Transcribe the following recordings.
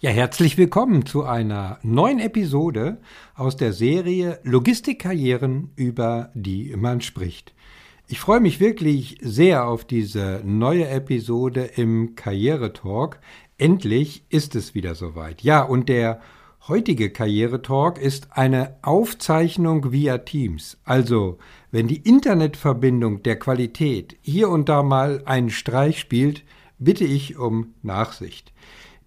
Ja, herzlich willkommen zu einer neuen Episode aus der Serie Logistikkarrieren, über die man spricht. Ich freue mich wirklich sehr auf diese neue Episode im Karrieretalk. Endlich ist es wieder soweit. Ja, und der heutige Karrieretalk ist eine Aufzeichnung via Teams. Also, wenn die Internetverbindung der Qualität hier und da mal einen Streich spielt, bitte ich um Nachsicht.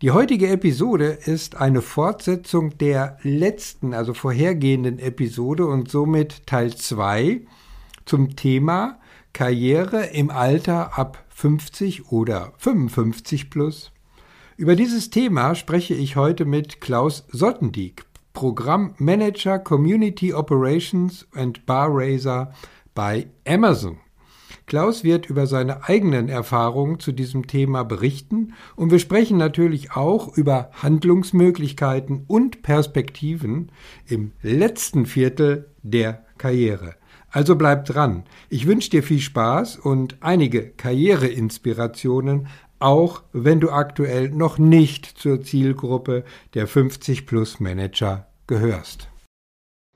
Die heutige Episode ist eine Fortsetzung der letzten, also vorhergehenden Episode und somit Teil 2 zum Thema Karriere im Alter ab 50 oder 55 plus. Über dieses Thema spreche ich heute mit Klaus Sottendieck, Programmmanager Community Operations and Bar Raiser bei Amazon. Klaus wird über seine eigenen Erfahrungen zu diesem Thema berichten und wir sprechen natürlich auch über Handlungsmöglichkeiten und Perspektiven im letzten Viertel der Karriere. Also bleib dran. Ich wünsche dir viel Spaß und einige Karriereinspirationen, auch wenn du aktuell noch nicht zur Zielgruppe der 50 Plus Manager gehörst.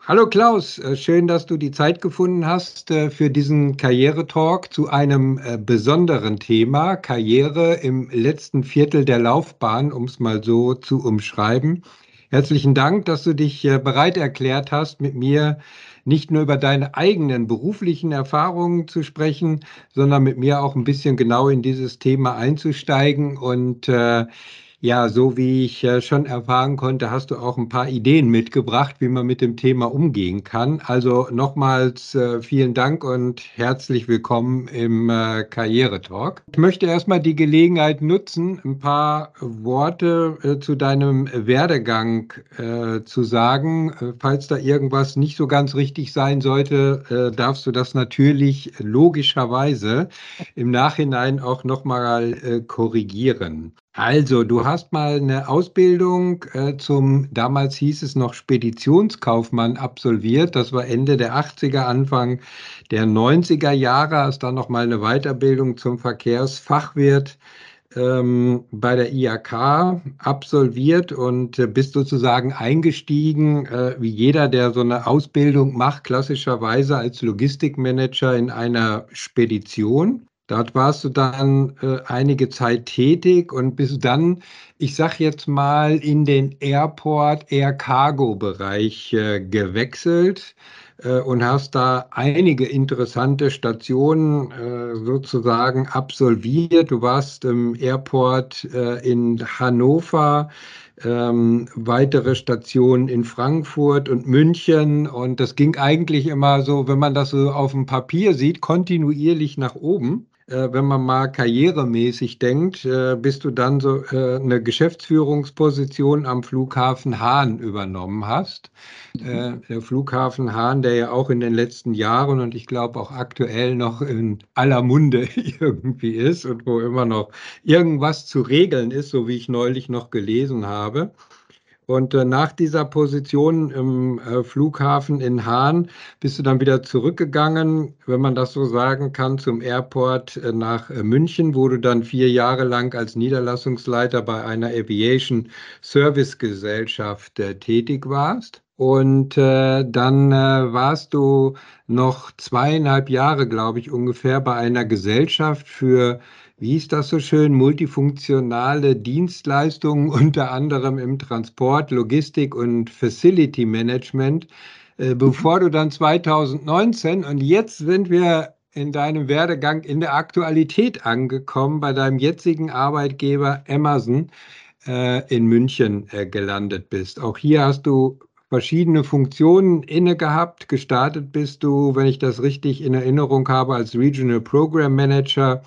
Hallo Klaus, äh, schön, dass du die Zeit gefunden hast äh, für diesen Karrieretalk zu einem äh, besonderen Thema, Karriere im letzten Viertel der Laufbahn, um es mal so zu umschreiben. Herzlichen Dank, dass du dich bereit erklärt hast, mit mir nicht nur über deine eigenen beruflichen Erfahrungen zu sprechen, sondern mit mir auch ein bisschen genau in dieses Thema einzusteigen und äh, ja, so wie ich äh, schon erfahren konnte, hast du auch ein paar Ideen mitgebracht, wie man mit dem Thema umgehen kann. Also nochmals äh, vielen Dank und herzlich willkommen im äh, Karrieretalk. Ich möchte erstmal die Gelegenheit nutzen, ein paar Worte zu deinem Werdegang zu sagen. Falls da irgendwas nicht so ganz richtig sein sollte, darfst du das natürlich logischerweise im Nachhinein auch nochmal korrigieren. Also, du hast mal eine Ausbildung äh, zum, damals hieß es noch Speditionskaufmann absolviert. Das war Ende der 80er, Anfang der 90er Jahre. Hast dann noch mal eine Weiterbildung zum Verkehrsfachwirt ähm, bei der IAK absolviert und äh, bist sozusagen eingestiegen, äh, wie jeder, der so eine Ausbildung macht, klassischerweise als Logistikmanager in einer Spedition. Dort warst du dann äh, einige Zeit tätig und bist dann, ich sag jetzt mal, in den Airport Air Cargo Bereich äh, gewechselt äh, und hast da einige interessante Stationen äh, sozusagen absolviert. Du warst im Airport äh, in Hannover, ähm, weitere Stationen in Frankfurt und München. Und das ging eigentlich immer so, wenn man das so auf dem Papier sieht, kontinuierlich nach oben wenn man mal karrieremäßig denkt, äh, bis du dann so äh, eine Geschäftsführungsposition am Flughafen Hahn übernommen hast. Mhm. der Flughafen Hahn, der ja auch in den letzten Jahren und ich glaube auch aktuell noch in aller Munde irgendwie ist und wo immer noch irgendwas zu regeln ist, so wie ich neulich noch gelesen habe. Und äh, nach dieser Position im äh, Flughafen in Hahn bist du dann wieder zurückgegangen, wenn man das so sagen kann, zum Airport äh, nach äh, München, wo du dann vier Jahre lang als Niederlassungsleiter bei einer Aviation Service Gesellschaft äh, tätig warst. Und äh, dann warst du noch zweieinhalb Jahre, glaube ich, ungefähr bei einer Gesellschaft für wie ist das so schön, multifunktionale Dienstleistungen, unter anderem im Transport, Logistik und Facility Management, äh, bevor du dann 2019 und jetzt sind wir in deinem Werdegang in der Aktualität angekommen, bei deinem jetzigen Arbeitgeber Amazon äh, in München äh, gelandet bist. Auch hier hast du verschiedene Funktionen inne gehabt. Gestartet bist du, wenn ich das richtig in Erinnerung habe, als Regional Program Manager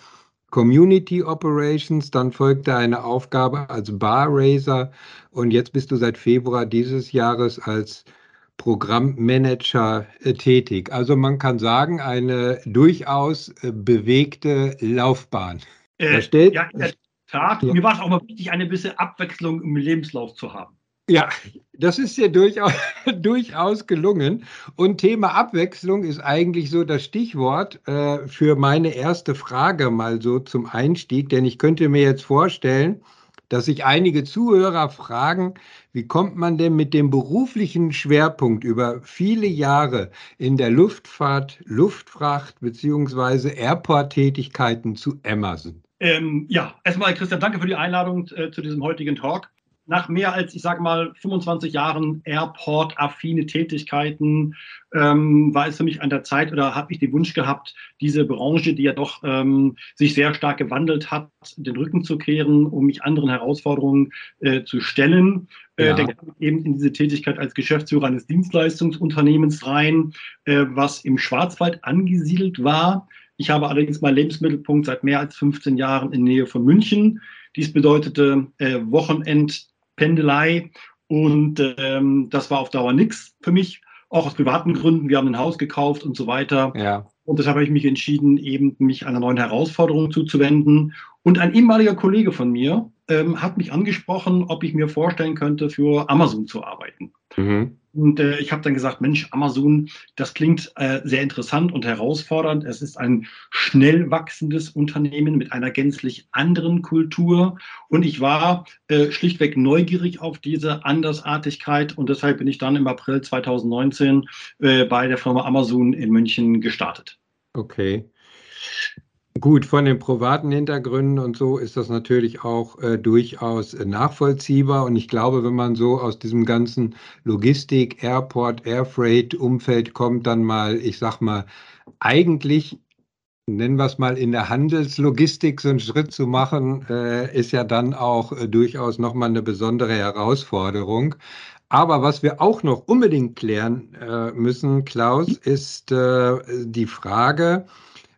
Community Operations, dann folgte eine Aufgabe als Bar Raiser und jetzt bist du seit Februar dieses Jahres als Programmmanager äh, tätig. Also man kann sagen, eine durchaus äh, bewegte Laufbahn. Äh, ja, in der Tat. Ja. Mir war es auch mal wichtig, eine gewisse Abwechslung im Lebenslauf zu haben. Ja, das ist dir durchaus, durchaus gelungen. Und Thema Abwechslung ist eigentlich so das Stichwort äh, für meine erste Frage mal so zum Einstieg, denn ich könnte mir jetzt vorstellen, dass sich einige Zuhörer fragen, wie kommt man denn mit dem beruflichen Schwerpunkt über viele Jahre in der Luftfahrt, Luftfracht beziehungsweise Airport-Tätigkeiten zu Amazon? Ähm, ja, erstmal Christian, danke für die Einladung äh, zu diesem heutigen Talk nach mehr als, ich sage mal, 25 Jahren Airport-affine Tätigkeiten ähm, war es für mich an der Zeit oder habe ich den Wunsch gehabt, diese Branche, die ja doch ähm, sich sehr stark gewandelt hat, den Rücken zu kehren, um mich anderen Herausforderungen äh, zu stellen. Äh, ja. Äh, eben in diese Tätigkeit als Geschäftsführer eines Dienstleistungsunternehmens rein, äh, was im Schwarzwald angesiedelt war. Ich habe allerdings meinen Lebensmittelpunkt seit mehr als 15 Jahren in Nähe von München. Dies bedeutete äh, Wochenend Pendelei. Und ähm, das war auf Dauer nichts für mich, auch aus privaten Gründen. Wir haben ein Haus gekauft und so weiter. Ja. Und deshalb habe ich mich entschieden, eben mich einer neuen Herausforderung zuzuwenden. Und ein ehemaliger Kollege von mir ähm, hat mich angesprochen, ob ich mir vorstellen könnte, für Amazon zu arbeiten. Mhm. Und äh, ich habe dann gesagt, Mensch, Amazon, das klingt äh, sehr interessant und herausfordernd. Es ist ein schnell wachsendes Unternehmen mit einer gänzlich anderen Kultur. Und ich war äh, schlichtweg neugierig auf diese Andersartigkeit. Und deshalb bin ich dann im April 2019 äh, bei der Firma Amazon in München gestartet. Okay. Gut, von den privaten Hintergründen und so ist das natürlich auch äh, durchaus äh, nachvollziehbar. Und ich glaube, wenn man so aus diesem ganzen Logistik, Airport, Airfreight-Umfeld kommt, dann mal, ich sag mal, eigentlich, nennen wir es mal, in der Handelslogistik so einen Schritt zu machen, äh, ist ja dann auch äh, durchaus nochmal eine besondere Herausforderung. Aber was wir auch noch unbedingt klären äh, müssen, Klaus, ist äh, die Frage,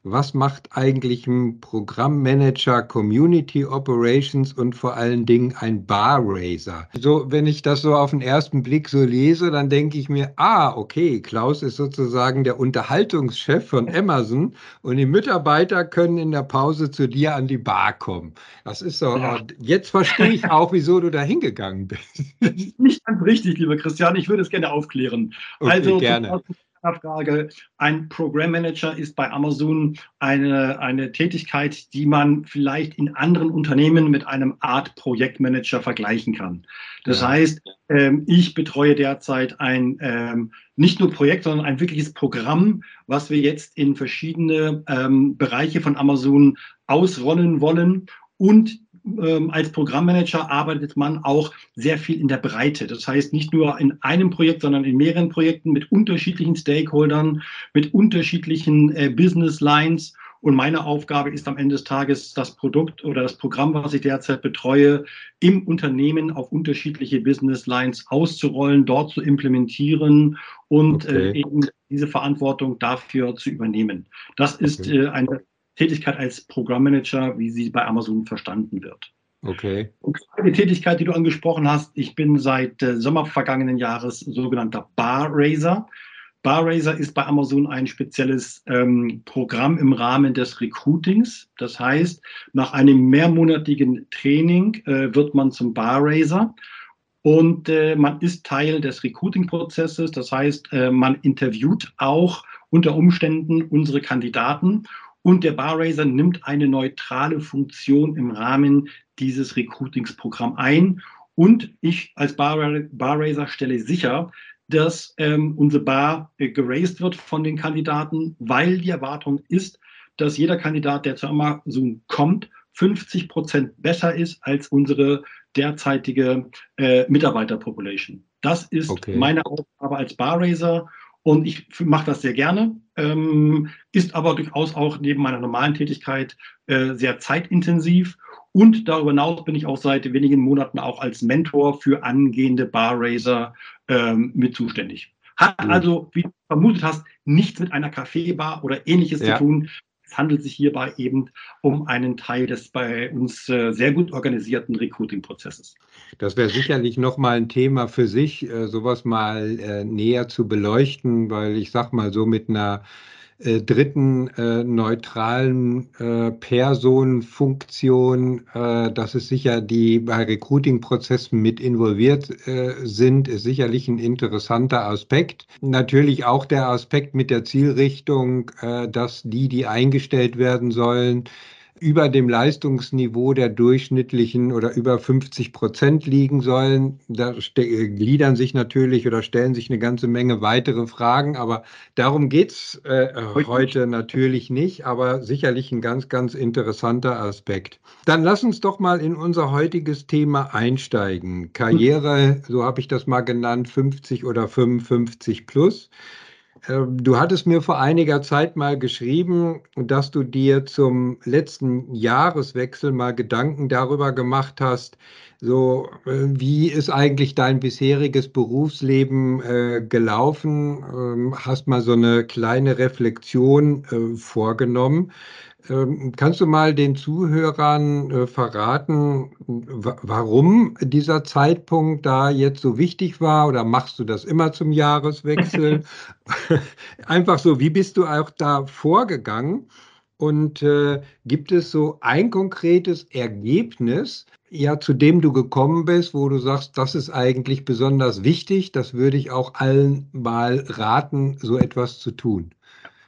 was macht eigentlich ein Programmmanager, Community Operations und vor allen Dingen ein Barraiser? So, wenn ich das so auf den ersten Blick so lese, dann denke ich mir, ah, okay, Klaus ist sozusagen der Unterhaltungschef von Amazon und die Mitarbeiter können in der Pause zu dir an die Bar kommen. Das ist so, ja. jetzt verstehe ich auch, wieso du da hingegangen bist. Nicht ganz richtig, lieber Christian, ich würde es gerne aufklären. Okay, also, gerne. Frage. Ein Program Manager ist bei Amazon eine, eine Tätigkeit, die man vielleicht in anderen Unternehmen mit einem Art Projektmanager vergleichen kann. Das ja. heißt, ähm, ich betreue derzeit ein ähm, nicht nur Projekt, sondern ein wirkliches Programm, was wir jetzt in verschiedene ähm, Bereiche von Amazon ausrollen wollen und ähm, als Programmmanager arbeitet man auch sehr viel in der Breite. Das heißt, nicht nur in einem Projekt, sondern in mehreren Projekten mit unterschiedlichen Stakeholdern, mit unterschiedlichen äh, Business Lines. Und meine Aufgabe ist am Ende des Tages, das Produkt oder das Programm, was ich derzeit betreue, im Unternehmen auf unterschiedliche Business Lines auszurollen, dort zu implementieren und äh, okay. äh, eben diese Verantwortung dafür zu übernehmen. Das ist okay. äh, eine Tätigkeit als Programmmanager, wie sie bei Amazon verstanden wird. Okay. Und die Tätigkeit, die du angesprochen hast, ich bin seit äh, Sommer vergangenen Jahres sogenannter Bar Raiser. Bar Raiser ist bei Amazon ein spezielles ähm, Programm im Rahmen des Recruitings. Das heißt, nach einem mehrmonatigen Training äh, wird man zum Bar Raiser und äh, man ist Teil des Recruiting-Prozesses. Das heißt, äh, man interviewt auch unter Umständen unsere Kandidaten und der Barraiser nimmt eine neutrale Funktion im Rahmen dieses Recruitingsprogramms ein. Und ich als Barraiser stelle sicher, dass ähm, unsere Bar äh, geraced wird von den Kandidaten, weil die Erwartung ist, dass jeder Kandidat, der zu Amazon kommt, 50 Prozent besser ist als unsere derzeitige äh, Mitarbeiterpopulation. Das ist okay. meine Aufgabe als Barraiser und ich mache das sehr gerne, ähm, ist aber durchaus auch neben meiner normalen Tätigkeit äh, sehr zeitintensiv. Und darüber hinaus bin ich auch seit wenigen Monaten auch als Mentor für angehende Barraiser ähm, mit zuständig. Hat also, wie du vermutet hast, nichts mit einer Kaffeebar oder ähnliches ja. zu tun. Es handelt sich hierbei eben um einen Teil des bei uns äh, sehr gut organisierten Recruiting-Prozesses. Das wäre sicherlich nochmal ein Thema für sich, äh, sowas mal äh, näher zu beleuchten, weil ich sag mal so mit einer äh, dritten äh, neutralen äh, Personenfunktion, äh, dass es sicher die bei Recruiting-Prozessen mit involviert äh, sind, ist sicherlich ein interessanter Aspekt. Natürlich auch der Aspekt mit der Zielrichtung, äh, dass die, die eingestellt werden sollen, über dem Leistungsniveau der durchschnittlichen oder über 50 Prozent liegen sollen. Da gliedern sich natürlich oder stellen sich eine ganze Menge weitere Fragen, aber darum geht's äh, heute natürlich nicht, aber sicherlich ein ganz, ganz interessanter Aspekt. Dann lass uns doch mal in unser heutiges Thema einsteigen. Karriere, so habe ich das mal genannt, 50 oder 55 plus. Ähm, du hattest mir vor einiger Zeit mal geschrieben, dass du dir zum letzten Jahreswechsel mal Gedanken darüber gemacht hast, so äh, wie ist eigentlich dein bisheriges Berufsleben äh, gelaufen? Ähm, hast mal so eine kleine Reflexion äh, vorgenommen. Ähm, kannst du mal den Zuhörern äh, verraten, warum dieser Zeitpunkt da jetzt so wichtig war? Oder machst du das immer zum Jahreswechsel? Einfach so, wie bist du auch da vorgegangen? Und äh, gibt es so ein konkretes Ergebnis, ja, zu dem du gekommen bist, wo du sagst, das ist eigentlich besonders wichtig, das würde ich auch allen mal raten, so etwas zu tun?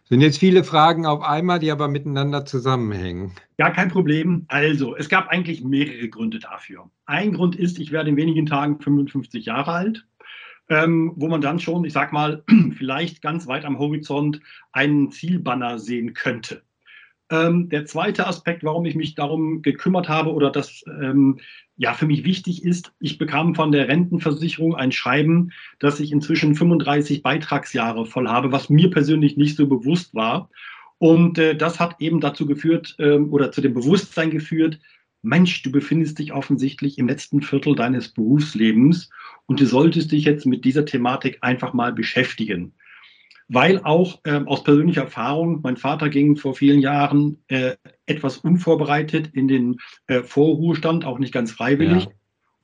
Sind jetzt viele Fragen auf einmal, die aber miteinander zusammenhängen. Ja, kein Problem. Also, es gab eigentlich mehrere Gründe dafür. Ein Grund ist, ich werde in wenigen Tagen 55 Jahre alt, ähm, wo man dann schon, ich sag mal, vielleicht ganz weit am Horizont einen Zielbanner sehen könnte. Ähm, der zweite Aspekt, warum ich mich darum gekümmert habe oder das ähm, ja für mich wichtig ist, ich bekam von der Rentenversicherung ein Schreiben, dass ich inzwischen 35 Beitragsjahre voll habe, was mir persönlich nicht so bewusst war. Und äh, das hat eben dazu geführt äh, oder zu dem Bewusstsein geführt, Mensch, du befindest dich offensichtlich im letzten Viertel deines Berufslebens und du solltest dich jetzt mit dieser Thematik einfach mal beschäftigen weil auch ähm, aus persönlicher Erfahrung, mein Vater ging vor vielen Jahren äh, etwas unvorbereitet in den äh, Vorruhestand, auch nicht ganz freiwillig. Ja.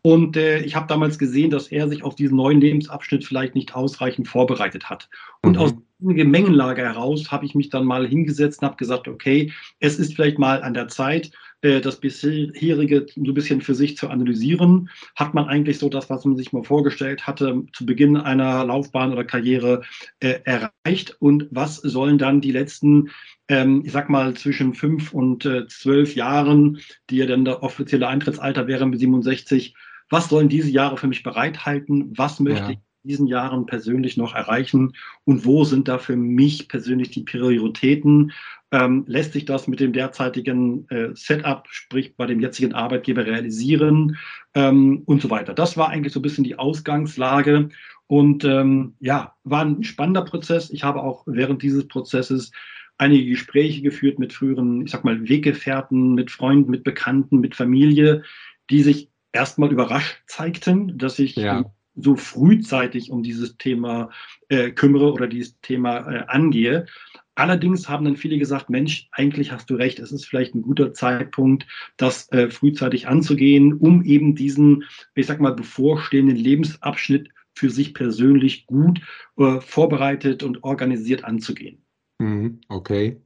Und äh, ich habe damals gesehen, dass er sich auf diesen neuen Lebensabschnitt vielleicht nicht ausreichend vorbereitet hat. Und mhm. aus dieser Gemengenlage heraus habe ich mich dann mal hingesetzt und habe gesagt, okay, es ist vielleicht mal an der Zeit, das bisherige so ein bisschen für sich zu analysieren. Hat man eigentlich so das, was man sich mal vorgestellt hatte, zu Beginn einer Laufbahn oder Karriere äh, erreicht? Und was sollen dann die letzten ähm, ich sag mal, zwischen fünf und äh, zwölf Jahren, die ja dann der offizielle Eintrittsalter wäre mit 67, was sollen diese Jahre für mich bereithalten? Was möchte ja. ich diesen Jahren persönlich noch erreichen? Und wo sind da für mich persönlich die Prioritäten? ähm, lässt sich das mit dem derzeitigen äh, Setup, sprich bei dem jetzigen Arbeitgeber realisieren ähm, und so weiter. Das war eigentlich so ein bisschen die Ausgangslage und ähm, ja, war ein spannender Prozess. Ich habe auch während dieses Prozesses einige Gespräche geführt mit früheren, ich sag mal, Weggefährten, mit Freunden, mit Bekannten, mit Familie, die sich erstmal überrascht zeigten, dass ich ja. So frühzeitig um dieses Thema äh, kümmere oder dieses Thema äh, angehe. Allerdings haben dann viele gesagt, Mensch, eigentlich hast du recht, es ist vielleicht ein guter Zeitpunkt, das äh, frühzeitig anzugehen, um eben diesen, ich sag mal, bevorstehenden Lebensabschnitt für sich persönlich gut äh, vorbereitet und organisiert anzugehen. Mhm, okay.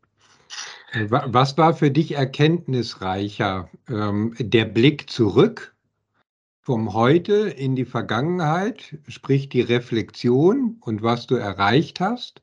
Was war für dich erkenntnisreicher? Ähm, der Blick zurück vom Heute in die Vergangenheit, sprich die Reflexion und was du erreicht hast?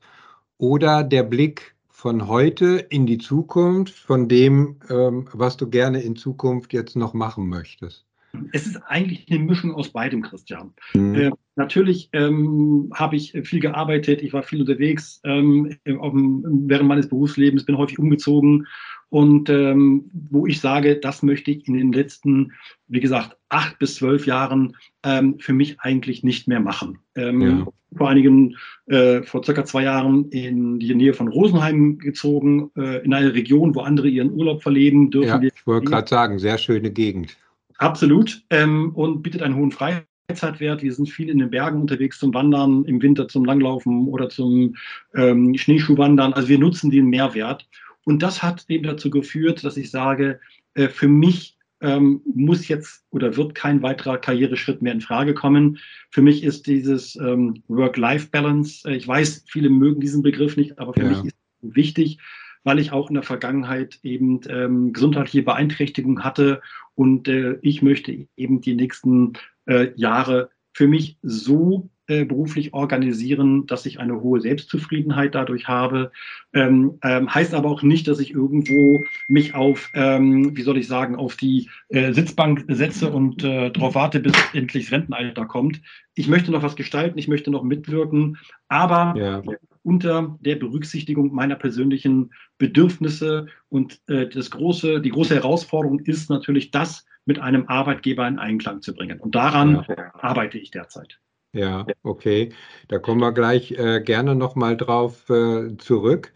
oder der Blick von heute in die Zukunft, von dem, ähm, was du gerne in Zukunft jetzt noch machen möchtest? Es ist eigentlich eine Mischung aus beidem, Christian. Mhm. Äh, natürlich ähm, habe ich viel gearbeitet, ich war viel unterwegs ähm, während meines Berufslebens, bin häufig umgezogen und ähm, wo ich sage, das möchte ich in den letzten, wie gesagt, acht bis zwölf Jahren ähm, für mich eigentlich nicht mehr machen. Ähm, ja. Vor einigen, äh, vor circa zwei Jahren in die Nähe von Rosenheim gezogen, äh, in eine Region, wo andere ihren Urlaub verleben dürfen. Ja, ich wollte gerade sagen, sehr schöne Gegend. Absolut. Ähm, und bietet einen hohen Freiheitswert. Wir sind viel in den Bergen unterwegs zum Wandern, im Winter zum Langlaufen oder zum ähm, Schneeschuhwandern. Also wir nutzen den Mehrwert. Und das hat eben dazu geführt, dass ich sage, äh, für mich ähm, muss jetzt oder wird kein weiterer Karriereschritt mehr in Frage kommen. Für mich ist dieses ähm, Work-Life-Balance, äh, ich weiß, viele mögen diesen Begriff nicht, aber für ja. mich ist es wichtig, weil ich auch in der Vergangenheit eben ähm, gesundheitliche Beeinträchtigungen hatte und äh, ich möchte eben die nächsten äh, Jahre für mich so äh, beruflich organisieren, dass ich eine hohe Selbstzufriedenheit dadurch habe. Ähm, ähm, heißt aber auch nicht, dass ich irgendwo mich auf, ähm, wie soll ich sagen, auf die äh, Sitzbank setze und äh, darauf warte, bis endlich das Rentenalter kommt. Ich möchte noch was gestalten, ich möchte noch mitwirken, aber ja. Unter der Berücksichtigung meiner persönlichen Bedürfnisse und äh, das große, die große Herausforderung ist natürlich, das mit einem Arbeitgeber in Einklang zu bringen. Und daran ja. arbeite ich derzeit. Ja, okay. Da kommen wir gleich äh, gerne nochmal drauf äh, zurück.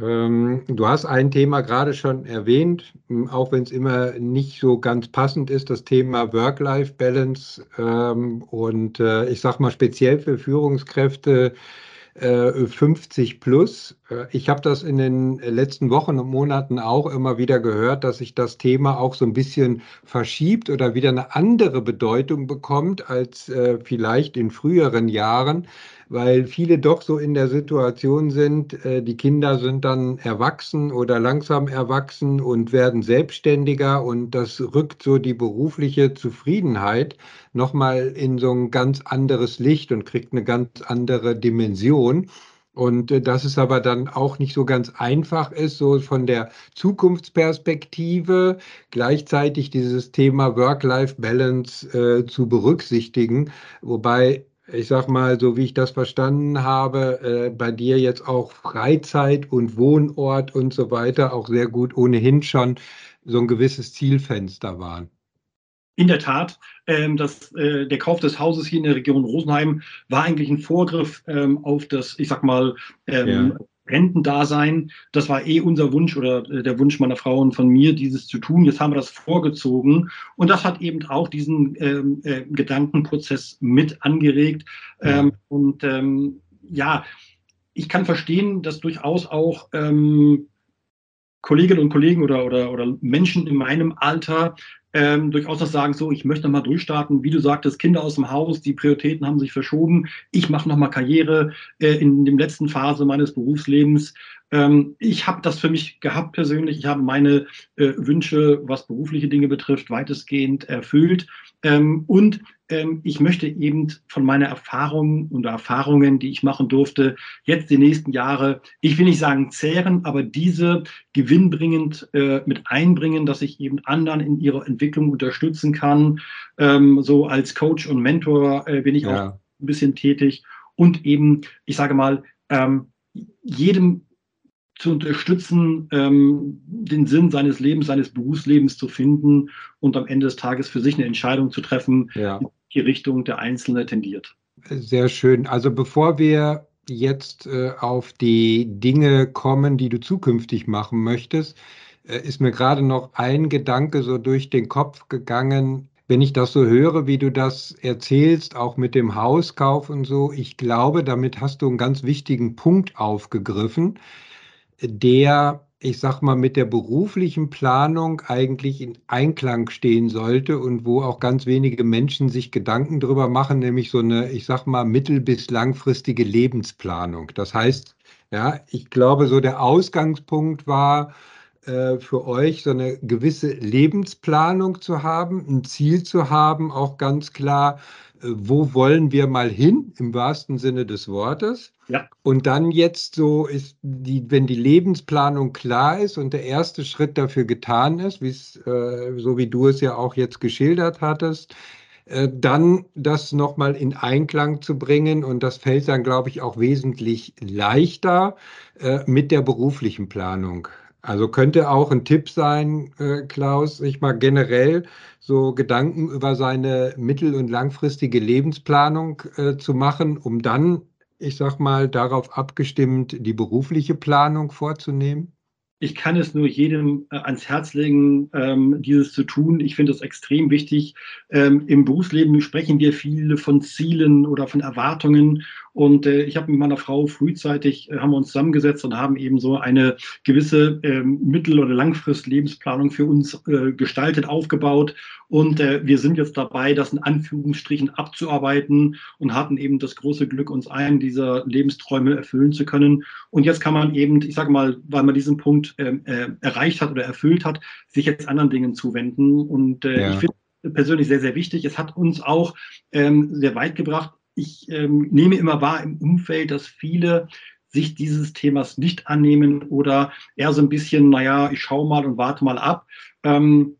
Ähm, du hast ein Thema gerade schon erwähnt, auch wenn es immer nicht so ganz passend ist, das Thema Work-Life-Balance. Ähm, und äh, ich sage mal speziell für Führungskräfte 50 äh, plus. Äh, ich habe das in den letzten Wochen und Monaten auch immer wieder gehört, dass sich das Thema auch so ein bisschen verschiebt oder wieder eine andere Bedeutung bekommt als äh, vielleicht in früheren Jahren weil viele doch so in der Situation sind, äh, die Kinder sind dann erwachsen oder langsam erwachsen und werden selbstständiger und das rückt so die berufliche Zufriedenheit nochmal in so ein ganz anderes Licht und kriegt eine ganz andere Dimension. Und äh, dass es aber dann auch nicht so ganz einfach ist, so von der Zukunftsperspektive gleichzeitig dieses Thema Work-Life-Balance äh, zu berücksichtigen. Wobei ich sag mal, so wie ich das verstanden habe, äh, bei dir jetzt auch Freizeit und Wohnort und so weiter auch sehr gut ohnehin schon so ein gewisses Zielfenster waren. In der Tat, ähm, das, äh, der Kauf des Hauses hier in der Region Rosenheim war eigentlich ein Vorgriff ähm, auf das, ich sag mal, ähm, ja. Rentendasein. Das war eh unser Wunsch oder äh, der Wunsch meiner Frau und von mir, dieses zu tun. Jetzt haben wir das vorgezogen. Und das hat eben auch diesen ähm, äh, Gedankenprozess mit angeregt. Ja. Ähm, und ähm, ja, ich kann verstehen, dass durchaus auch ähm, Kolleginnen und Kollegen oder, oder, oder Menschen in meinem Alter ähm, durchaus noch sagen, so, ich möchte noch mal durchstarten. Wie du sagtest, Kinder aus dem Haus, die Prioritäten haben sich verschoben. Ich mache noch mal Karriere äh, in der letzten Phase meines Berufslebens. Ähm, ich habe das für mich gehabt persönlich. Ich habe meine äh, Wünsche, was berufliche Dinge betrifft, weitestgehend erfüllt. Ähm, und ich möchte eben von meiner Erfahrung und Erfahrungen, die ich machen durfte, jetzt die nächsten Jahre, ich will nicht sagen zehren, aber diese gewinnbringend äh, mit einbringen, dass ich eben anderen in ihrer Entwicklung unterstützen kann. Ähm, so als Coach und Mentor äh, bin ich ja. auch ein bisschen tätig und eben, ich sage mal, ähm, jedem zu unterstützen, ähm, den Sinn seines Lebens, seines Berufslebens zu finden und am Ende des Tages für sich eine Entscheidung zu treffen, ja. Die Richtung der Einzelne tendiert. Sehr schön. Also bevor wir jetzt äh, auf die Dinge kommen, die du zukünftig machen möchtest, äh, ist mir gerade noch ein Gedanke so durch den Kopf gegangen. Wenn ich das so höre, wie du das erzählst, auch mit dem Hauskauf und so, ich glaube, damit hast du einen ganz wichtigen Punkt aufgegriffen der, ich sag mal, mit der beruflichen Planung eigentlich in Einklang stehen sollte und wo auch ganz wenige Menschen sich Gedanken drüber machen, nämlich so eine, ich sag mal, mittel- bis langfristige Lebensplanung. Das heißt, ja, ich glaube, so der Ausgangspunkt war, äh, für euch so eine gewisse Lebensplanung zu haben, ein Ziel zu haben, auch ganz klar, wo wollen wir mal hin, im wahrsten Sinne des Wortes. Ja. Und dann jetzt so ist die, wenn die Lebensplanung klar ist und der erste Schritt dafür getan ist, äh, so wie du es ja auch jetzt geschildert hattest, äh, dann das nochmal in Einklang zu bringen. Und das fällt dann, glaube ich, auch wesentlich leichter äh, mit der beruflichen Planung. Also könnte auch ein Tipp sein, äh, Klaus, sich mal generell so Gedanken über seine mittel- und langfristige Lebensplanung äh, zu machen, um dann ich sag mal, darauf abgestimmt, die berufliche Planung vorzunehmen? Ich kann es nur jedem äh, ans Herz legen, ähm, dieses zu tun. Ich finde es extrem wichtig. Ähm, Im Berufsleben sprechen wir viele von Zielen oder von Erwartungen. Und äh, ich habe mit meiner Frau frühzeitig, äh, haben wir uns zusammengesetzt und haben eben so eine gewisse ähm, Mittel- oder Langfrist-Lebensplanung für uns äh, gestaltet, aufgebaut. Und äh, wir sind jetzt dabei, das in Anführungsstrichen abzuarbeiten und hatten eben das große Glück, uns einen dieser Lebensträume erfüllen zu können. Und jetzt kann man eben, ich sage mal, weil man diesen Punkt ähm, äh, erreicht hat oder erfüllt hat, sich jetzt anderen Dingen zuwenden. Und äh, ja. ich finde persönlich sehr, sehr wichtig. Es hat uns auch ähm, sehr weit gebracht, ich ähm, nehme immer wahr im Umfeld, dass viele sich dieses Themas nicht annehmen oder eher so ein bisschen, naja, ich schaue mal und warte mal ab. Ähm,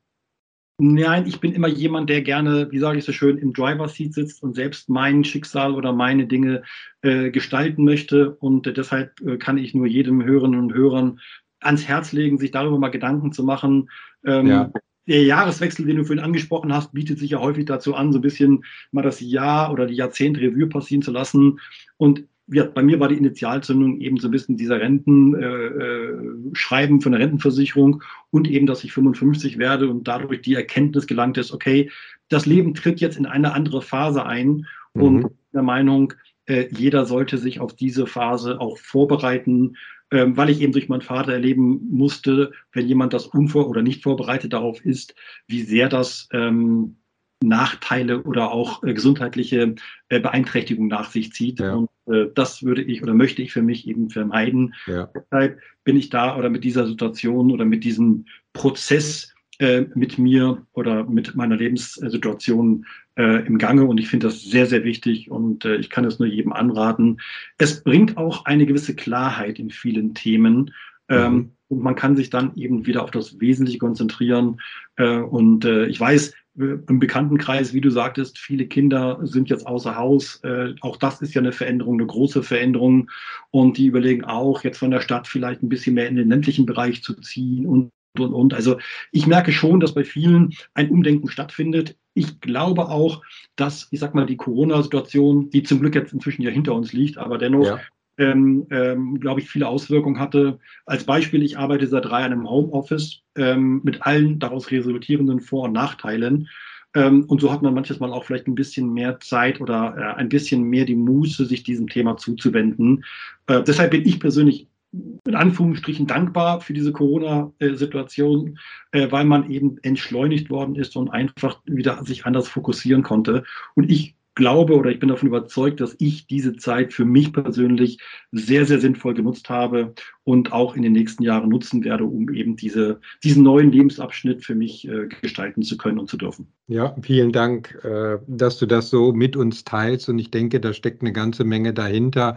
nein, ich bin immer jemand, der gerne, wie sage ich so schön, im Driver Seat sitzt und selbst mein Schicksal oder meine Dinge äh, gestalten möchte. Und äh, deshalb äh, kann ich nur jedem Hörerinnen und Hörern ans Herz legen, sich darüber mal Gedanken zu machen. Ähm, ja. Der Jahreswechsel, den du vorhin angesprochen hast, bietet sich ja häufig dazu an, so ein bisschen mal das Jahr oder die Jahrzehnte Revue passieren zu lassen. Und ja, bei mir war die Initialzündung eben so ein bisschen dieser Rentenschreiben äh, äh von der Rentenversicherung und eben, dass ich 55 werde und dadurch die Erkenntnis gelangt ist, okay, das Leben tritt jetzt in eine andere Phase ein mhm. und der Meinung, äh, jeder sollte sich auf diese Phase auch vorbereiten, ähm, weil ich eben durch meinen Vater erleben musste, wenn jemand das unvor- oder nicht vorbereitet darauf ist, wie sehr das ähm, Nachteile oder auch äh, gesundheitliche äh, Beeinträchtigungen nach sich zieht. Ja. Und äh, das würde ich oder möchte ich für mich eben vermeiden. Ja. Deshalb bin ich da oder mit dieser Situation oder mit diesem Prozess äh, mit mir oder mit meiner Lebenssituation äh, im Gange und ich finde das sehr, sehr wichtig und äh, ich kann es nur jedem anraten. Es bringt auch eine gewisse Klarheit in vielen Themen. Ähm, mhm. Und man kann sich dann eben wieder auf das Wesentliche konzentrieren. Äh, und äh, ich weiß, im Bekanntenkreis, wie du sagtest, viele Kinder sind jetzt außer Haus. Äh, auch das ist ja eine Veränderung, eine große Veränderung. Und die überlegen auch, jetzt von der Stadt vielleicht ein bisschen mehr in den ländlichen Bereich zu ziehen und und, und. Also ich merke schon, dass bei vielen ein Umdenken stattfindet. Ich glaube auch, dass, ich sag mal, die Corona-Situation, die zum Glück jetzt inzwischen ja hinter uns liegt, aber dennoch ja ähm, ähm, glaube ich, viele Auswirkungen hatte. Als Beispiel, ich arbeite seit drei Jahren im Homeoffice ähm, mit allen daraus resultierenden Vor- und Nachteilen. Ähm, und so hat man manches Mal auch vielleicht ein bisschen mehr Zeit oder äh, ein bisschen mehr die Muße, sich diesem Thema zuzuwenden. Äh, deshalb bin ich persönlich in Anführungsstrichen dankbar für diese Corona-Situation, äh, weil man eben entschleunigt worden ist und einfach wieder sich anders fokussieren konnte. Und ich glaube oder ich bin davon überzeugt, dass ich diese Zeit für mich persönlich sehr, sehr sinnvoll genutzt habe und auch in den nächsten Jahren nutzen werde, um eben diese, diesen neuen Lebensabschnitt für mich äh, gestalten zu können und zu dürfen. Ja, vielen Dank, äh, dass du das so mit uns teilst und ich denke, da steckt eine ganze Menge dahinter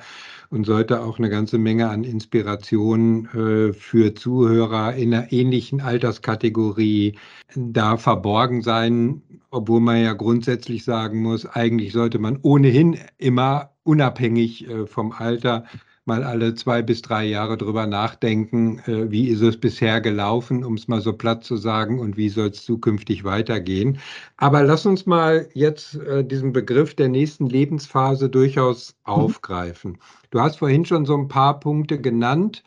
und sollte auch eine ganze Menge an Inspiration äh, für Zuhörer in einer ähnlichen Alterskategorie da verborgen sein, obwohl man ja grundsätzlich sagen muss, eigentlich sollte man ohnehin immer unabhängig äh, vom Alter mal alle zwei bis drei Jahre drüber nachdenken, äh, wie ist es bisher gelaufen, um es mal so platt zu sagen, und wie soll es zukünftig weitergehen. Aber lass uns mal jetzt äh, diesen Begriff der nächsten Lebensphase durchaus mhm. aufgreifen. Du hast vorhin schon so ein paar Punkte genannt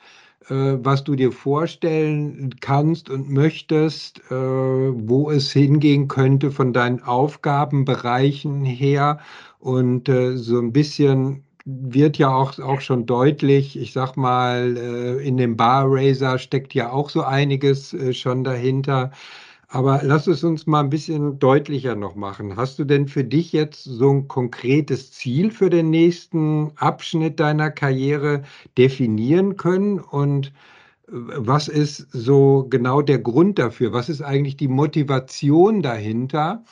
äh, was du dir vorstellen kannst und möchtest, äh, wo es hingehen könnte von deinen Aufgabenbereichen her und äh, so ein bisschen wird ja auch, auch schon deutlich, ich sag mal, äh, in dem Bar Racer steckt ja auch so einiges äh, schon dahinter. Aber lass es uns mal ein bisschen deutlicher noch machen. Hast du denn für dich jetzt so ein konkretes Ziel für den nächsten Abschnitt deiner Karriere definieren können? Und äh, was ist so genau der Grund dafür? Was ist eigentlich die Motivation dahinter?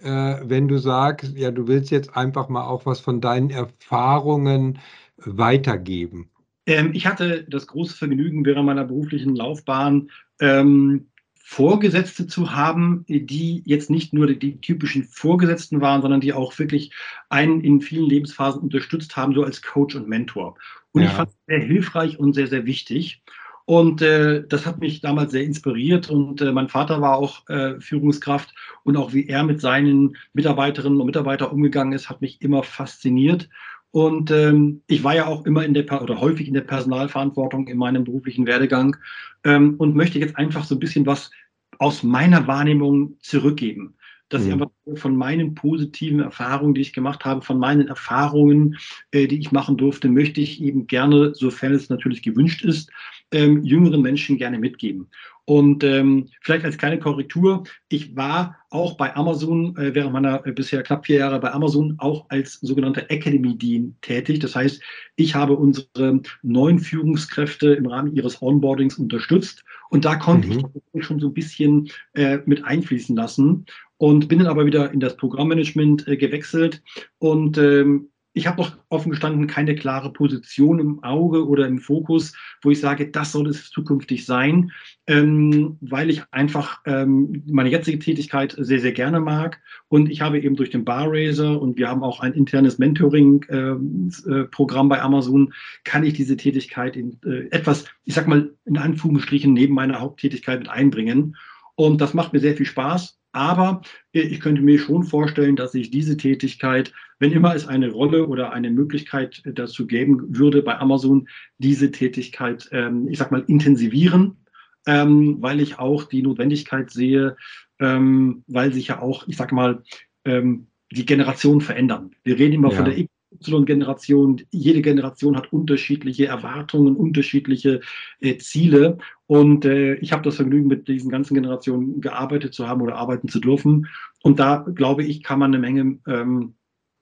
Äh, wenn du sagst, ja, du willst jetzt einfach mal auch was von deinen Erfahrungen weitergeben? Ähm, ich hatte das große Vergnügen, während meiner beruflichen Laufbahn ähm, Vorgesetzte zu haben, die jetzt nicht nur die, die, typischen Vorgesetzten waren, sondern die auch wirklich einen in vielen Lebensphasen unterstützt haben, so als Coach und Mentor. Und ja. ich fand es sehr hilfreich und sehr, sehr wichtig. Und äh, das hat mich damals sehr inspiriert. Und äh, mein Vater war auch äh, Führungskraft und auch wie er mit seinen Mitarbeiterinnen und Mitarbeitern umgegangen ist, hat mich immer fasziniert. Und ähm, ich war ja auch immer in der oder häufig in der Personalverantwortung in meinem beruflichen Werdegang ähm, und möchte jetzt einfach so ein bisschen was aus meiner Wahrnehmung zurückgeben dass mhm. ich einfach von meinen positiven Erfahrungen, die ich gemacht habe, von meinen Erfahrungen, äh, die ich machen durfte, möchte ich eben gerne, sofern es natürlich gewünscht ist, ähm, jüngeren Menschen gerne mitgeben. Und ähm, vielleicht als kleine Korrektur, ich war auch bei Amazon äh, während meiner äh, bisher knapp vier Jahre bei Amazon auch als sogenannter Academy Dean tätig. Das heißt, ich habe unsere neuen Führungskräfte im Rahmen ihres Onboardings unterstützt und da konnte mhm. ich schon so ein bisschen äh, mit einfließen lassen und bin dann aber wieder in das Programmmanagement äh, gewechselt und ähm, ich habe noch offen gestanden keine klare Position im Auge oder im Fokus, wo ich sage, das soll es zukünftig sein, ähm, weil ich einfach ähm, meine jetzige Tätigkeit sehr, sehr gerne mag. Und ich habe eben durch den Barraiser und wir haben auch ein internes Mentoring-Programm äh, äh, bei Amazon, kann ich diese Tätigkeit in äh, etwas, ich sag mal, in Anführungsstrichen neben meiner Haupttätigkeit mit einbringen. Und das macht mir sehr viel Spaß. Aber ich könnte mir schon vorstellen, dass ich diese Tätigkeit, wenn immer es eine Rolle oder eine Möglichkeit dazu geben würde bei Amazon, diese Tätigkeit, ähm, ich sag mal, intensivieren, ähm, weil ich auch die Notwendigkeit sehe, ähm, weil sich ja auch, ich sag mal, die Generationen verändern. Wir reden immer ja. von der Y-Generation. Jede Generation hat unterschiedliche Erwartungen, unterschiedliche äh, Ziele. Und äh, ich habe das Vergnügen, mit diesen ganzen Generationen gearbeitet zu haben oder arbeiten zu dürfen. Und da, glaube ich, kann man eine Menge ähm,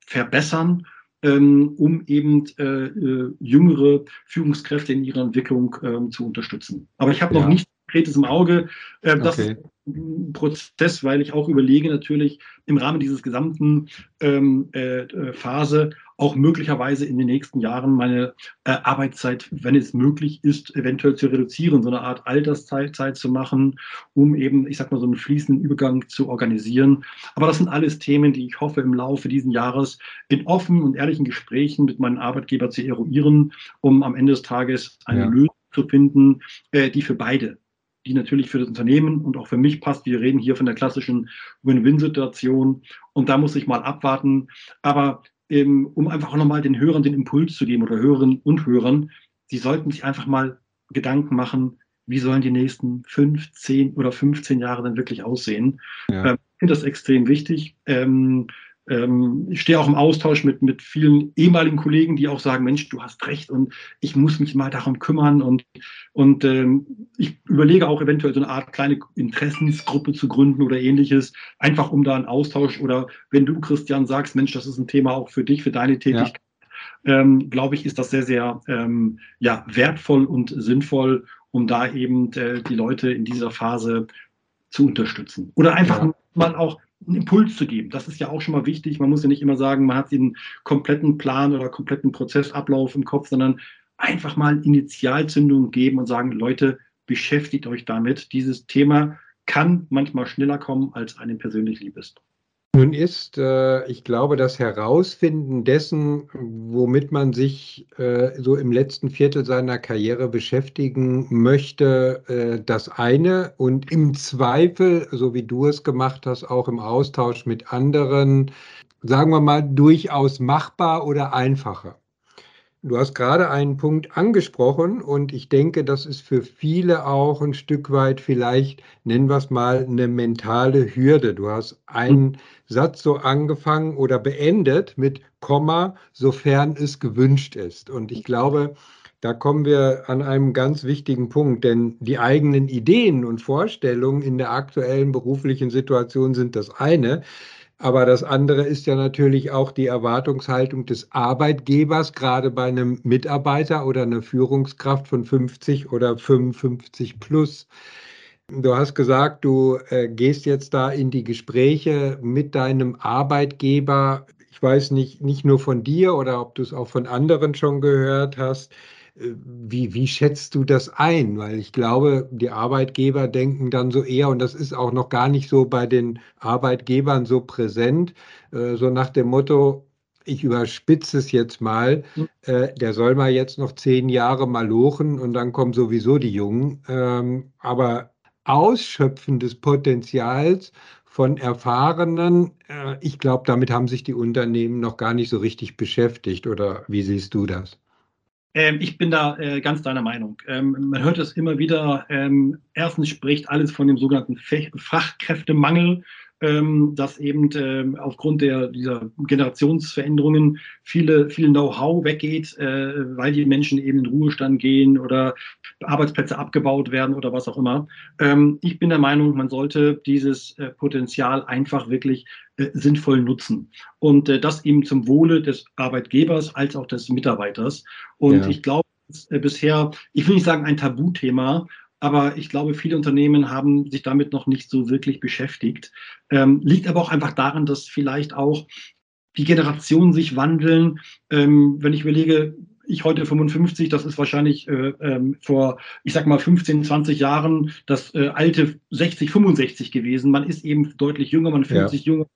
verbessern, ähm, um eben äh, äh, jüngere Führungskräfte in ihrer Entwicklung ähm, zu unterstützen. Aber ich habe ja. noch nichts Konkretes im Auge. Äh, das okay. Prozess, weil ich auch überlege, natürlich im Rahmen dieses gesamten ähm, äh, äh Phase auch möglicherweise in den nächsten Jahren meine äh, Arbeitszeit, wenn es möglich ist, eventuell zu reduzieren, so eine Art Alterszeit zu machen, um eben, ich sag mal, so einen fließenden Übergang zu organisieren. Aber das sind alles Themen, die ich hoffe, im Laufe dieses Jahres in offenen und ehrlichen Gesprächen mit meinem Arbeitgeber zu eruieren, um am Ende des Tages eine ja. Lösung zu finden, äh, die für beide die natürlich für das Unternehmen und auch für mich passt. Wir reden hier von der klassischen Win-Win-Situation und da muss ich mal abwarten. Aber ähm, um einfach auch nochmal den Hörern den Impuls zu geben oder Hörerinnen und Hörern, sie sollten sich einfach mal Gedanken machen, wie sollen die nächsten fünf, zehn oder 15 Jahre dann wirklich aussehen. Ja. Ähm, ich finde das extrem wichtig. Ähm, ähm, ich stehe auch im Austausch mit, mit vielen ehemaligen Kollegen, die auch sagen, Mensch, du hast recht und ich muss mich mal darum kümmern und, und ähm, ich überlege auch eventuell so eine Art kleine Interessensgruppe zu gründen oder ähnliches, einfach um da einen Austausch oder wenn du, Christian, sagst, Mensch, das ist ein Thema auch für dich, für deine Tätigkeit, ja. ähm, glaube ich, ist das sehr, sehr ähm, ja, wertvoll und sinnvoll, um da eben äh, die Leute in dieser Phase zu unterstützen. Oder einfach ja. mal auch einen Impuls zu geben. Das ist ja auch schon mal wichtig. Man muss ja nicht immer sagen, man hat den kompletten Plan oder kompletten Prozessablauf im Kopf, sondern einfach mal Initialzündung geben und sagen, Leute, beschäftigt euch damit. Dieses Thema kann manchmal schneller kommen, als einem persönlich lieb ist. Nun ist, äh, ich glaube, das Herausfinden dessen, womit man sich äh, so im letzten Viertel seiner Karriere beschäftigen möchte, äh, das eine und im Zweifel, so wie du es gemacht hast, auch im Austausch mit anderen, sagen wir mal, durchaus machbar oder einfacher. Du hast gerade einen Punkt angesprochen und ich denke, das ist für viele auch ein Stück weit vielleicht, nennen wir es mal, eine mentale Hürde. Du hast einen Satz so angefangen oder beendet mit Komma, sofern es gewünscht ist. Und ich glaube, da kommen wir an einem ganz wichtigen Punkt, denn die eigenen Ideen und Vorstellungen in der aktuellen beruflichen Situation sind das eine. Aber das andere ist ja natürlich auch die Erwartungshaltung des Arbeitgebers, gerade bei einem Mitarbeiter oder einer Führungskraft von 50 oder 55 plus. Du hast gesagt, du äh, gehst jetzt da in die Gespräche mit deinem Arbeitgeber. Ich weiß nicht, nicht nur von dir oder ob du es auch von anderen schon gehört hast. Wie, wie schätzt du das ein? Weil ich glaube, die Arbeitgeber denken dann so eher, und das ist auch noch gar nicht so bei den Arbeitgebern so präsent, äh, so nach dem Motto, ich überspitze es jetzt mal, hm. äh, der soll mal jetzt noch zehn Jahre mal lochen und dann kommen sowieso die Jungen. Ähm, aber Ausschöpfen des Potenzials von Erfahrenen, äh, ich glaube, damit haben sich die Unternehmen noch gar nicht so richtig beschäftigt. Oder wie siehst du das? Ähm, ich bin da äh, ganz deiner Meinung. Ähm, man hört es immer wieder. Ähm, erstens spricht alles von dem sogenannten Fachkräftemangel ähm, dass eben ähm, aufgrund der, dieser Generationsveränderungen viele, viel Know-how weggeht, äh, weil die Menschen eben in Ruhestand gehen oder Arbeitsplätze abgebaut werden oder was auch immer. Ähm, ich bin der Meinung, man sollte dieses äh, Potenzial einfach wirklich äh, sinnvoll nutzen. Und das eben zum Wohle des Arbeitgebers als auch des Mitarbeiters. Und ja. ich glaube, bisher, ich will nicht sagen ein Tabuthema, aber ich glaube, viele Unternehmen haben sich damit noch nicht so wirklich beschäftigt. Ähm, liegt aber auch einfach daran, dass vielleicht auch die Generationen sich wandeln. Ähm, wenn ich überlege, ich heute 55, das ist wahrscheinlich äh, ähm, vor, ich sag mal, 15, 20 Jahren das äh, alte 60, 65 gewesen. Man ist eben deutlich jünger, man fühlt ja. sich jünger,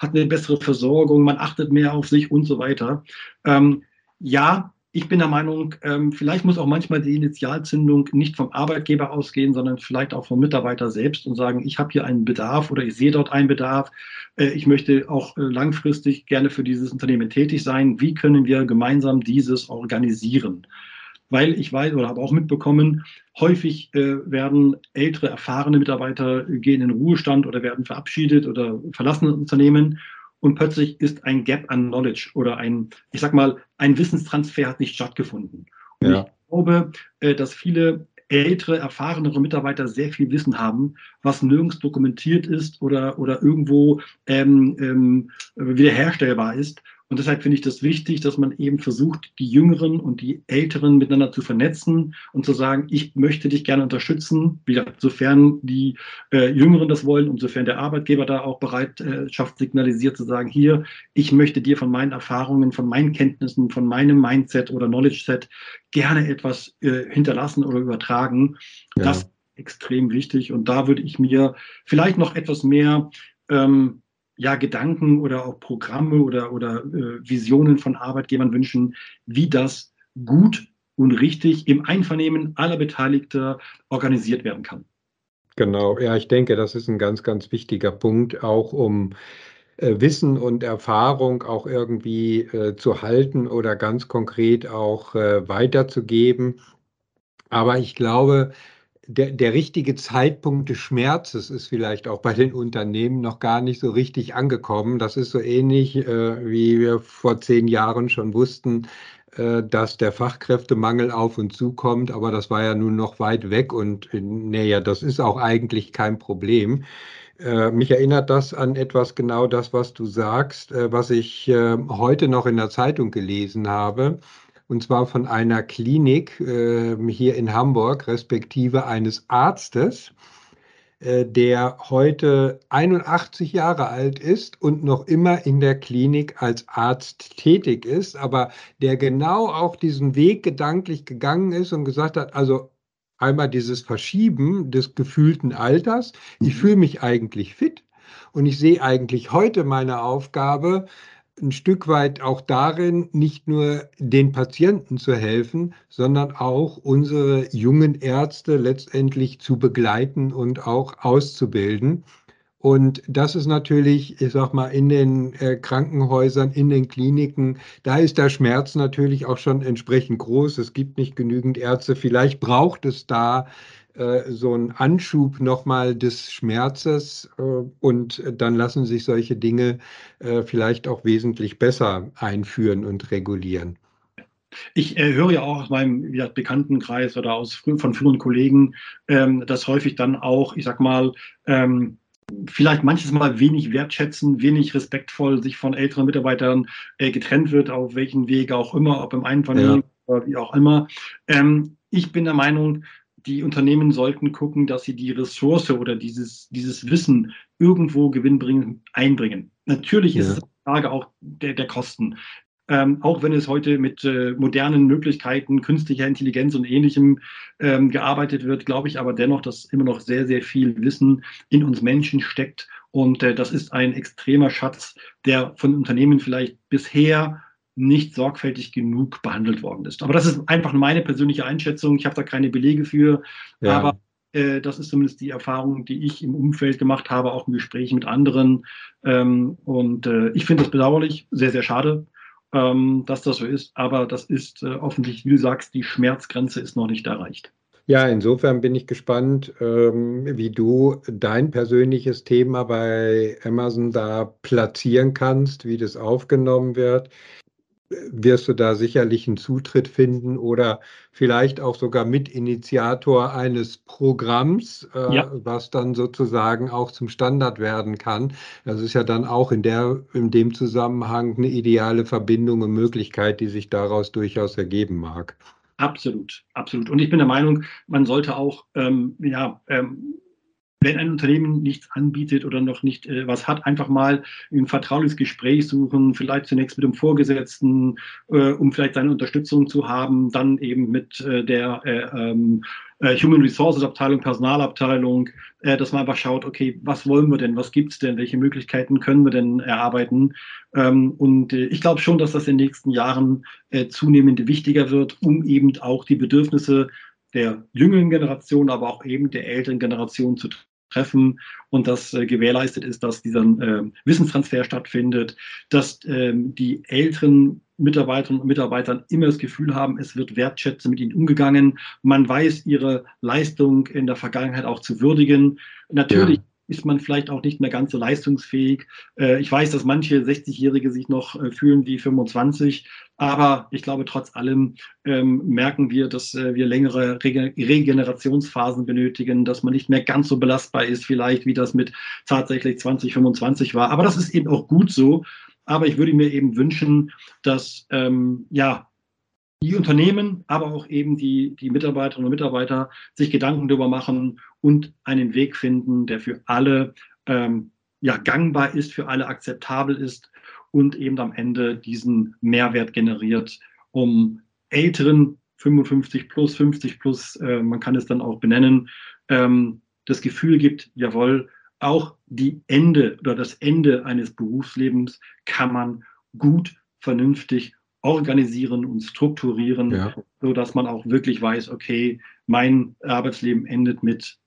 hat eine bessere Versorgung, man achtet mehr auf sich und so weiter. Ähm, ja, ich bin der Meinung, ähm, vielleicht muss auch manchmal die Initialzündung nicht vom Arbeitgeber ausgehen, sondern vielleicht auch vom Mitarbeiter selbst und sagen, ich habe hier einen Bedarf oder ich sehe dort einen Bedarf. Äh, ich möchte auch äh, langfristig gerne für dieses Unternehmen tätig sein. Wie können wir gemeinsam dieses organisieren? Weil ich weiß oder habe auch mitbekommen, häufig äh, werden ältere, erfahrene Mitarbeiter gehen in Ruhestand oder werden verabschiedet oder verlassen das Unternehmen und plötzlich ist ein Gap an Knowledge oder ein, ich sag mal, ein Wissenstransfer hat nicht stattgefunden. Und ja. ich glaube, äh, dass viele ältere, erfahrenere Mitarbeiter sehr viel Wissen haben, was nirgends dokumentiert ist oder, oder irgendwo ähm, ähm, wiederherstellbar ist. Und deshalb finde ich das wichtig, dass man eben versucht, die Jüngeren und die Älteren miteinander zu vernetzen und zu sagen, ich möchte dich gerne unterstützen, wieder, sofern die äh, Jüngeren das wollen und sofern der Arbeitgeber da auch Bereitschaft signalisiert zu sagen, hier, ich möchte dir von meinen Erfahrungen, von meinen Kenntnissen, von meinem Mindset oder Knowledge Set gerne etwas äh, hinterlassen oder übertragen. Ja. Das ist extrem wichtig und da würde ich mir vielleicht noch etwas mehr ähm, ja, Gedanken oder auch Programme oder, oder äh, Visionen von Arbeitgebern wünschen, wie das gut und richtig im Einvernehmen aller Beteiligter organisiert werden kann. Genau, ja, ich denke, das ist ein ganz, ganz wichtiger Punkt, auch um äh, Wissen und Erfahrung auch irgendwie äh, zu halten oder ganz konkret auch äh, weiterzugeben. Aber ich glaube, der, der richtige Zeitpunkt des Schmerzes ist vielleicht auch bei den Unternehmen noch gar nicht so richtig angekommen. Das ist so ähnlich, äh, wie wir vor zehn Jahren schon wussten, äh, dass der Fachkräftemangel auf uns zukommt. Aber das war ja nun noch weit weg und äh, naja, das ist auch eigentlich kein Problem. Äh, mich erinnert das an etwas genau das, was du sagst, äh, was ich äh, heute noch in der Zeitung gelesen habe und zwar von einer Klinik äh, hier in Hamburg, respektive eines Arztes, äh, der heute 81 Jahre alt ist und noch immer in der Klinik als Arzt tätig ist, aber der genau auch diesen Weg gedanklich gegangen ist und gesagt hat, also einmal dieses Verschieben des gefühlten Alters, ich mhm. fühle mich eigentlich fit und ich sehe eigentlich heute meine Aufgabe, ein Stück weit auch darin, nicht nur den Patienten zu helfen, sondern auch unsere jungen Ärzte letztendlich zu begleiten und auch auszubilden. Und das ist natürlich, ich sag mal, in den äh, Krankenhäusern, in den Kliniken, da ist der Schmerz natürlich auch schon entsprechend groß. Es gibt nicht genügend Ärzte. Vielleicht braucht es da äh, so ein Anschub nochmal des Schmerzes äh, und dann lassen sich solche Dinge äh, vielleicht auch wesentlich besser einführen und regulieren. Ich äh, höre ja auch aus meinem gesagt, Bekanntenkreis oder aus von früheren Kollegen, ähm, dass häufig dann auch, ich sag mal, ähm, vielleicht manches Mal wenig wertschätzen, wenig respektvoll sich von älteren Mitarbeitern äh, getrennt wird, auf welchen Weg auch immer, ob im Einvernehmen ja. oder wie auch immer. Ähm, ich bin der Meinung, die Unternehmen sollten gucken, dass sie die Ressource oder dieses, dieses Wissen irgendwo gewinnbringend einbringen. Natürlich ja. ist es eine Frage auch der, der Kosten. Ähm, auch wenn es heute mit äh, modernen Möglichkeiten, künstlicher Intelligenz und ähnlichem ähm, gearbeitet wird, glaube ich aber dennoch, dass immer noch sehr, sehr viel Wissen in uns Menschen steckt. Und äh, das ist ein extremer Schatz, der von Unternehmen vielleicht bisher nicht sorgfältig genug behandelt worden ist. Aber das ist einfach meine persönliche Einschätzung. Ich habe da keine Belege für, ja. aber äh, das ist zumindest die Erfahrung, die ich im Umfeld gemacht habe, auch im Gespräch mit anderen. Ähm, und äh, ich finde das bedauerlich, sehr, sehr schade, ähm, dass das so ist. Aber das ist äh, offensichtlich, wie du sagst, die Schmerzgrenze ist noch nicht erreicht. Ja, insofern bin ich gespannt, ähm, wie du dein persönliches Thema bei Amazon da platzieren kannst, wie das aufgenommen wird wirst du da sicherlich einen Zutritt finden oder vielleicht auch sogar Mitinitiator eines Programms, äh, ja. was dann sozusagen auch zum Standard werden kann. Das ist ja dann auch in, der, in dem Zusammenhang eine ideale Verbindung und Möglichkeit, die sich daraus durchaus ergeben mag. Absolut, absolut. Und ich bin der Meinung, man sollte auch ähm, ja, ähm, wenn ein Unternehmen nichts anbietet oder noch nicht äh, was hat, einfach mal ein vertrauliches Gespräch suchen, vielleicht zunächst mit dem Vorgesetzten, äh, um vielleicht seine Unterstützung zu haben, dann eben mit äh, der äh, ähm, äh, Human Resources Abteilung, Personalabteilung, äh, dass man einfach schaut, okay, was wollen wir denn, was gibt's denn, welche Möglichkeiten können wir denn erarbeiten? Ähm, und ich glaube schon, dass das in den nächsten Jahren zunehmend wichtiger wird, um eben auch die Bedürfnisse der jüngeren Generation, aber auch eben der älteren Generation zu treffen und dass äh, gewährleistet ist, dass dieser äh, Wissenstransfer stattfindet, dass ähm, die älteren Mitarbeiterinnen und Mitarbeitern immer das Gefühl haben, es wird wertschätzend mit ihnen umgegangen. Man weiß ihre Leistung in der Vergangenheit auch zu würdigen. Natürlich ja ist man vielleicht auch nicht mehr ganz so leistungsfähig. Äh, ich weiß, dass manche 60-Jährige sich noch äh, fühlen wie 25, aber ich glaube, trotz allem ähm, merken wir, dass äh, wir längere Regenerationsphasen benötigen, dass man nicht mehr ganz so belastbar ist, vielleicht wie das mit tatsächlich 2025 war. Aber das ist eben auch gut so. Aber ich würde mir eben wünschen, dass ähm, ja die Unternehmen, aber auch eben die, die Mitarbeiterinnen und Mitarbeiter sich Gedanken darüber machen und einen Weg finden, der für alle ähm, ja, gangbar ist, für alle akzeptabel ist und eben am Ende diesen Mehrwert generiert, um älteren 55 plus, 50 plus, äh, man kann es dann auch benennen, ähm, das Gefühl gibt, jawohl, auch die Ende oder das Ende eines Berufslebens kann man gut, vernünftig organisieren und strukturieren, ja. so dass man auch wirklich weiß, okay, mein Arbeitsleben endet mit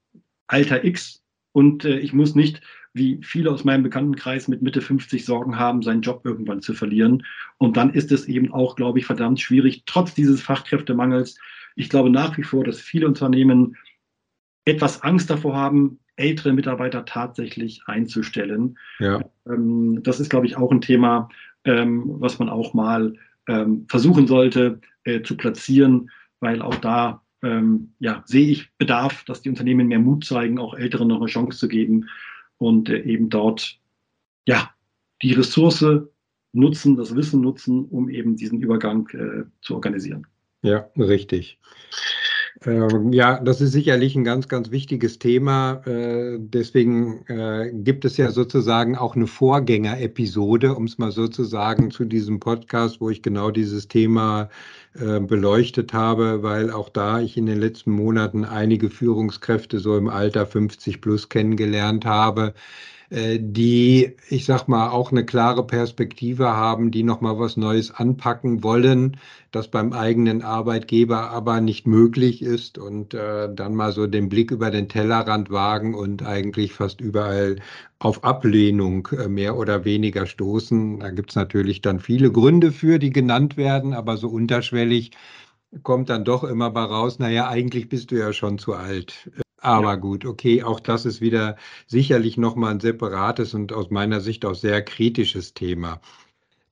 Alter X und äh, ich muss nicht, wie viele aus meinem Bekanntenkreis mit Mitte 50 Sorgen haben, seinen Job irgendwann zu verlieren. Und dann ist es eben auch, glaube ich, verdammt schwierig, trotz dieses Fachkräftemangels. Ich glaube nach wie vor, dass viele Unternehmen etwas Angst davor haben, ältere Mitarbeiter tatsächlich einzustellen. Ja. Ähm, das ist, glaube ich, auch ein Thema, ähm, was man auch mal ähm, versuchen sollte äh, zu platzieren, weil auch da ähm, ja, sehe ich Bedarf, dass die Unternehmen mehr Mut zeigen, auch Älteren noch eine Chance zu geben und äh, eben dort ja, die Ressource nutzen, das Wissen nutzen, um eben diesen Übergang äh, zu organisieren. Ja, richtig. Ähm, ja, das ist sicherlich ein ganz, ganz wichtiges Thema. Äh, deswegen äh, gibt es ja sozusagen auch eine Vorgängerepisode, um es mal sozusagen zu diesem Podcast, wo ich genau dieses Thema äh, beleuchtet habe, weil auch da ich in den letzten Monaten einige Führungskräfte so im Alter 50 plus kennengelernt habe, die, ich sag mal, auch eine klare Perspektive haben, die nochmal was Neues anpacken wollen, das beim eigenen Arbeitgeber aber nicht möglich ist und äh, dann mal so den Blick über den Tellerrand wagen und eigentlich fast überall auf Ablehnung äh, mehr oder weniger stoßen. Da gibt es natürlich dann viele Gründe für, die genannt werden, aber so unterschwellig kommt dann doch immer mal raus, naja, eigentlich bist du ja schon zu alt. Aber ja. gut, okay, auch das ist wieder sicherlich nochmal ein separates und aus meiner Sicht auch sehr kritisches Thema.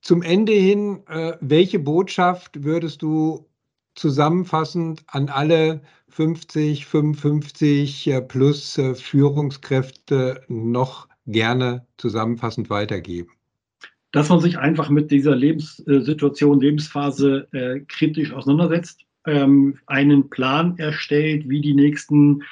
Zum Ende hin, äh, welche Botschaft würdest du zusammenfassend an alle 50, 55 äh, plus äh, Führungskräfte noch gerne zusammenfassend weitergeben? Dass man sich einfach mit dieser Lebenssituation, Lebensphase äh, kritisch auseinandersetzt, ähm, einen Plan erstellt, wie die nächsten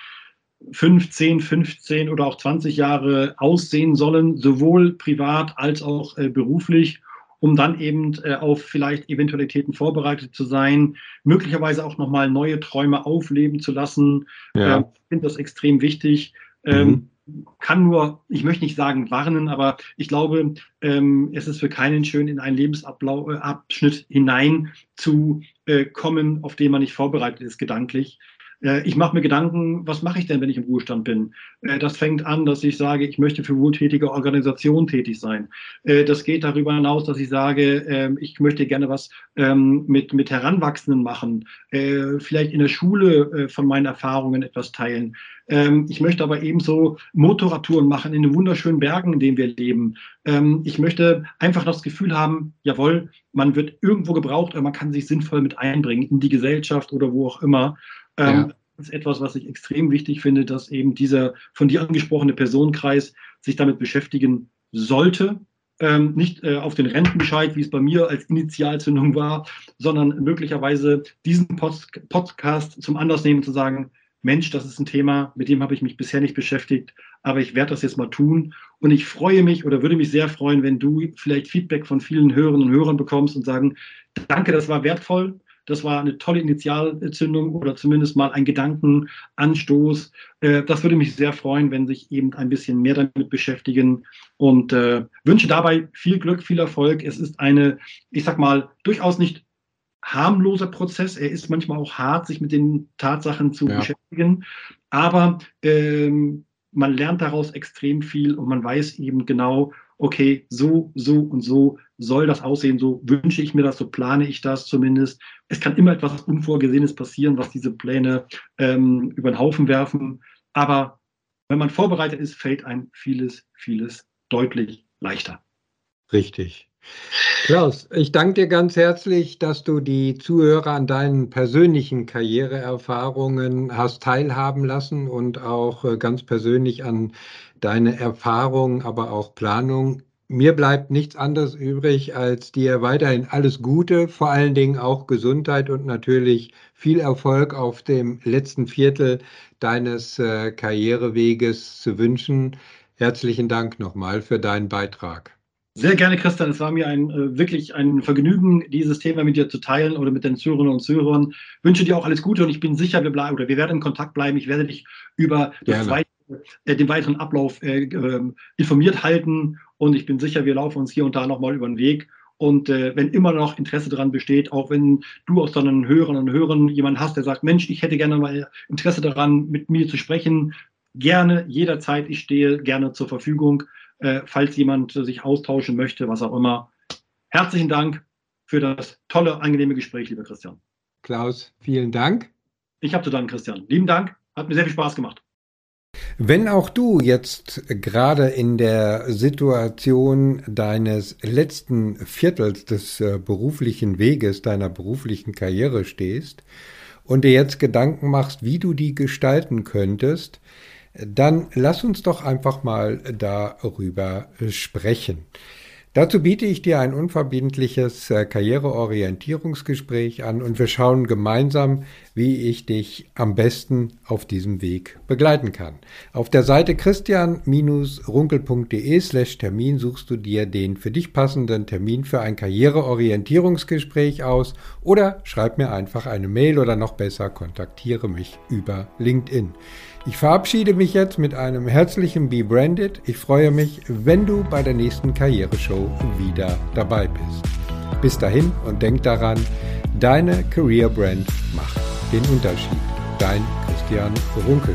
15, 15 oder auch 20 Jahre aussehen sollen, sowohl privat als auch äh, beruflich, um dann eben äh, auf vielleicht Eventualitäten vorbereitet zu sein, möglicherweise auch nochmal neue Träume aufleben zu lassen. Ja. Äh, ich finde das extrem wichtig. Ähm, mhm. kann nur, ich möchte nicht sagen warnen, aber ich glaube, ähm, es ist für keinen schön, in einen Lebensabschnitt äh, hinein zu äh, kommen, auf den man nicht vorbereitet ist, gedanklich. Äh, ich mache mir Gedanken, was mache ich denn, wenn ich im Ruhestand bin? Äh, das fängt an, dass ich sage, ich möchte für wohltätige Organisationen tätig sein. Äh, das geht darüber hinaus, dass ich sage, ähm, ich möchte gerne was ähm, mit, mit Heranwachsenden machen, vielleicht in der Schule von meinen Erfahrungen etwas teilen. Ähm, ich möchte aber ebenso Motorradtouren machen in den wunderschönen Bergen, in denen wir leben. Ich möchte einfach das Gefühl haben, jawohl, man wird irgendwo gebraucht, aber man kann sich sinnvoll mit einbringen in die Gesellschaft oder wo auch immer. Ähm, ja. Das ist etwas, was ich extrem wichtig finde, dass eben dieser von dir angesprochene Personenkreis sich damit beschäftigen sollte. Ähm, nicht äh, auf den Rentenbescheid, wie es bei mir als Initialzündung war, sondern möglicherweise diesen Post Podcast zum Anlass nehmen, zu sagen, Mensch, das ist ein Thema, mit dem habe ich mich bisher nicht beschäftigt, aber ich werde das jetzt mal tun. Und ich freue mich oder würde mich sehr freuen, wenn du vielleicht Feedback von vielen Hörerinnen und Hörern bekommst und sagen, danke, das war wertvoll. Das war eine tolle Initialzündung oder zumindest mal ein Gedankenanstoß. Äh, das würde mich sehr freuen, wenn sich eben ein bisschen mehr damit beschäftigen und äh, wünsche dabei viel Glück, viel Erfolg. Es ist eine, ich sag mal, durchaus nicht harmloser Prozess. Er ist manchmal auch hart, sich mit den Tatsachen zu ja. beschäftigen. Aber ähm, man lernt daraus extrem viel und man weiß eben genau, okay, so, so und so soll das aussehen, so wünsche ich mir das, so plane ich das zumindest. Es kann immer etwas Unvorgesehenes passieren, was diese Pläne ähm, über den Haufen werfen. Aber wenn man vorbereitet ist, fällt ein vieles, vieles deutlich leichter. Richtig. Klaus, ich danke dir ganz herzlich, dass du die Zuhörer an deinen persönlichen Karriereerfahrungen hast teilhaben lassen und auch äh, ganz persönlich an deine Erfahrungen, aber auch Planung. Mir bleibt nichts anderes übrig, als dir weiterhin alles Gute, vor allen Dingen auch Gesundheit und natürlich viel Erfolg auf dem letzten Viertel deines äh, Karriereweges zu wünschen. Herzlichen Dank nochmal für deinen Beitrag. Sehr gerne, Christian. Es war mir ein, äh, wirklich ein Vergnügen, dieses Thema mit dir zu teilen oder mit den Zuhörerinnen und Zuhörern. Ich wünsche dir auch alles Gute und ich bin sicher, wir bleiben oder wir werden in Kontakt bleiben. Ich werde dich über das äh, den weiteren Ablauf äh, ähm, informiert halten. Und ich bin sicher, wir laufen uns hier und da nochmal über den Weg. Und äh, wenn immer noch Interesse daran besteht, auch wenn du aus deinen Hörern und Hörern jemanden hast, der sagt, Mensch, ich hätte gerne mal Interesse daran, mit mir zu sprechen, gerne, jederzeit, ich stehe gerne zur Verfügung, äh, falls jemand sich austauschen möchte, was auch immer. Herzlichen Dank für das tolle, angenehme Gespräch, lieber Christian. Klaus, vielen Dank. Ich habe zu danken, Christian. Lieben Dank, hat mir sehr viel Spaß gemacht. Wenn auch du jetzt gerade in der Situation deines letzten Viertels des äh, beruflichen Weges, deiner beruflichen Karriere stehst und dir jetzt Gedanken machst, wie du die gestalten könntest, dann lass uns doch einfach mal darüber sprechen. Dazu biete ich dir ein unverbindliches äh, Karriereorientierungsgespräch an und wir schauen gemeinsam, wie ich dich am besten auf diesem Weg begleiten kann. Auf der Seite christian-runkel.de slash Termin suchst du dir den für dich passenden Termin für ein Karriereorientierungsgespräch aus oder schreib mir einfach eine Mail oder noch besser kontaktiere mich über LinkedIn. Ich verabschiede mich jetzt mit einem herzlichen Be Branded. Ich freue mich, wenn du bei der nächsten Karriereshow wieder dabei bist. Bis dahin und denk daran, deine Career Brand macht den Unterschied. Dein Christian Runkel.